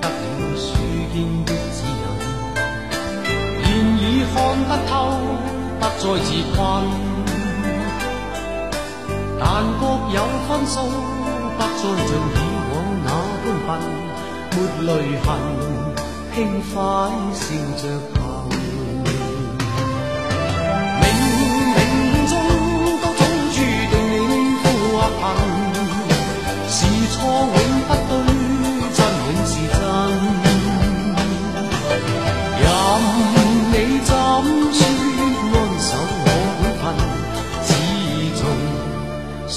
得了书间的指引，现已看得透，不再自困。但觉有分数，不再像以往那般笨，没泪痕，轻快笑着。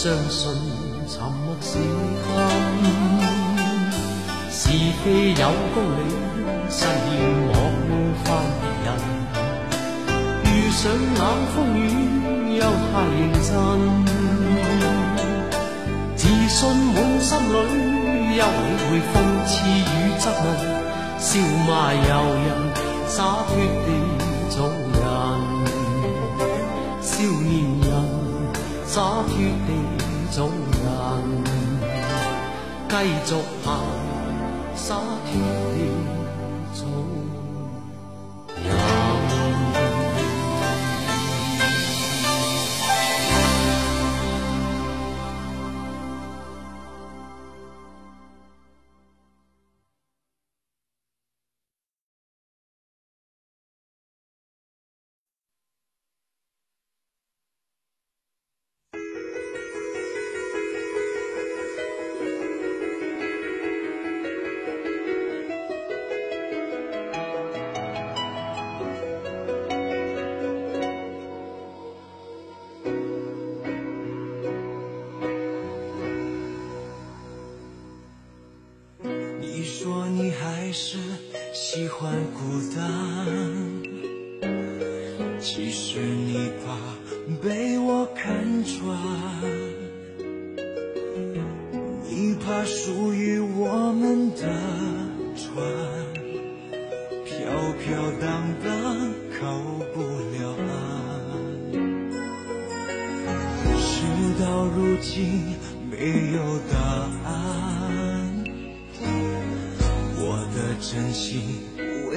相信沉默是金。是非有公理，实现莫犯别人。遇上冷风雨，又太认真。自信满心里，休理会讽刺与质问，笑骂由人，洒脱地做人。少年洒脱地做人，继续行，洒脱地做孤单，其实你怕被我看穿，你怕属于我们的船飘飘荡荡靠不了岸，事到如今没有答案。我的真心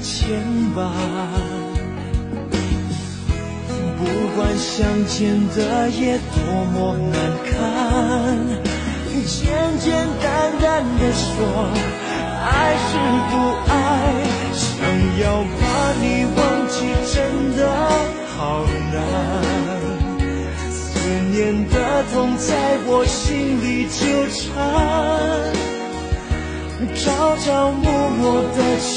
牵绊。不管相见的夜多么难堪，简简单单的说，爱是不爱，想要把你忘记真的好难。思念的痛在我心里纠缠，朝朝暮暮的期，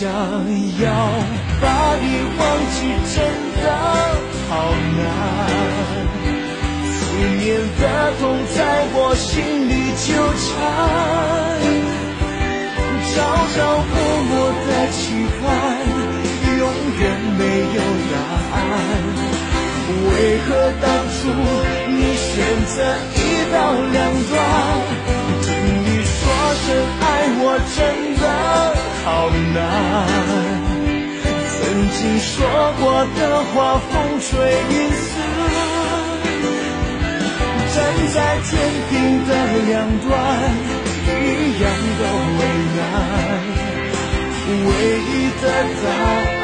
想要把你忘记真的好难。思念的痛在我心里纠缠，朝朝暮暮的期盼，永远没有答案。为何当初你选择一刀两断？听你说声爱我真好难。曾经说过的话，风吹云散。站在天平的两端，一样的为难。唯一的答案，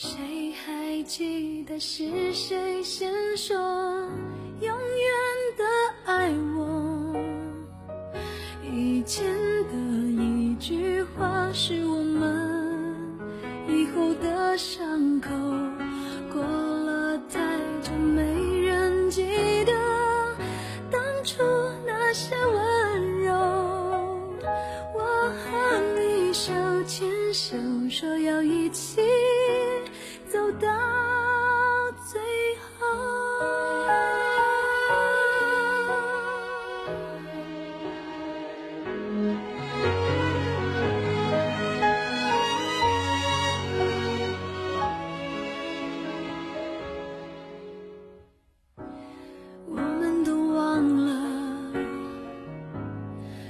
谁还记得是谁先说永远的爱我？以前的一句话是我们以后的伤口，过了太久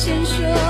先说。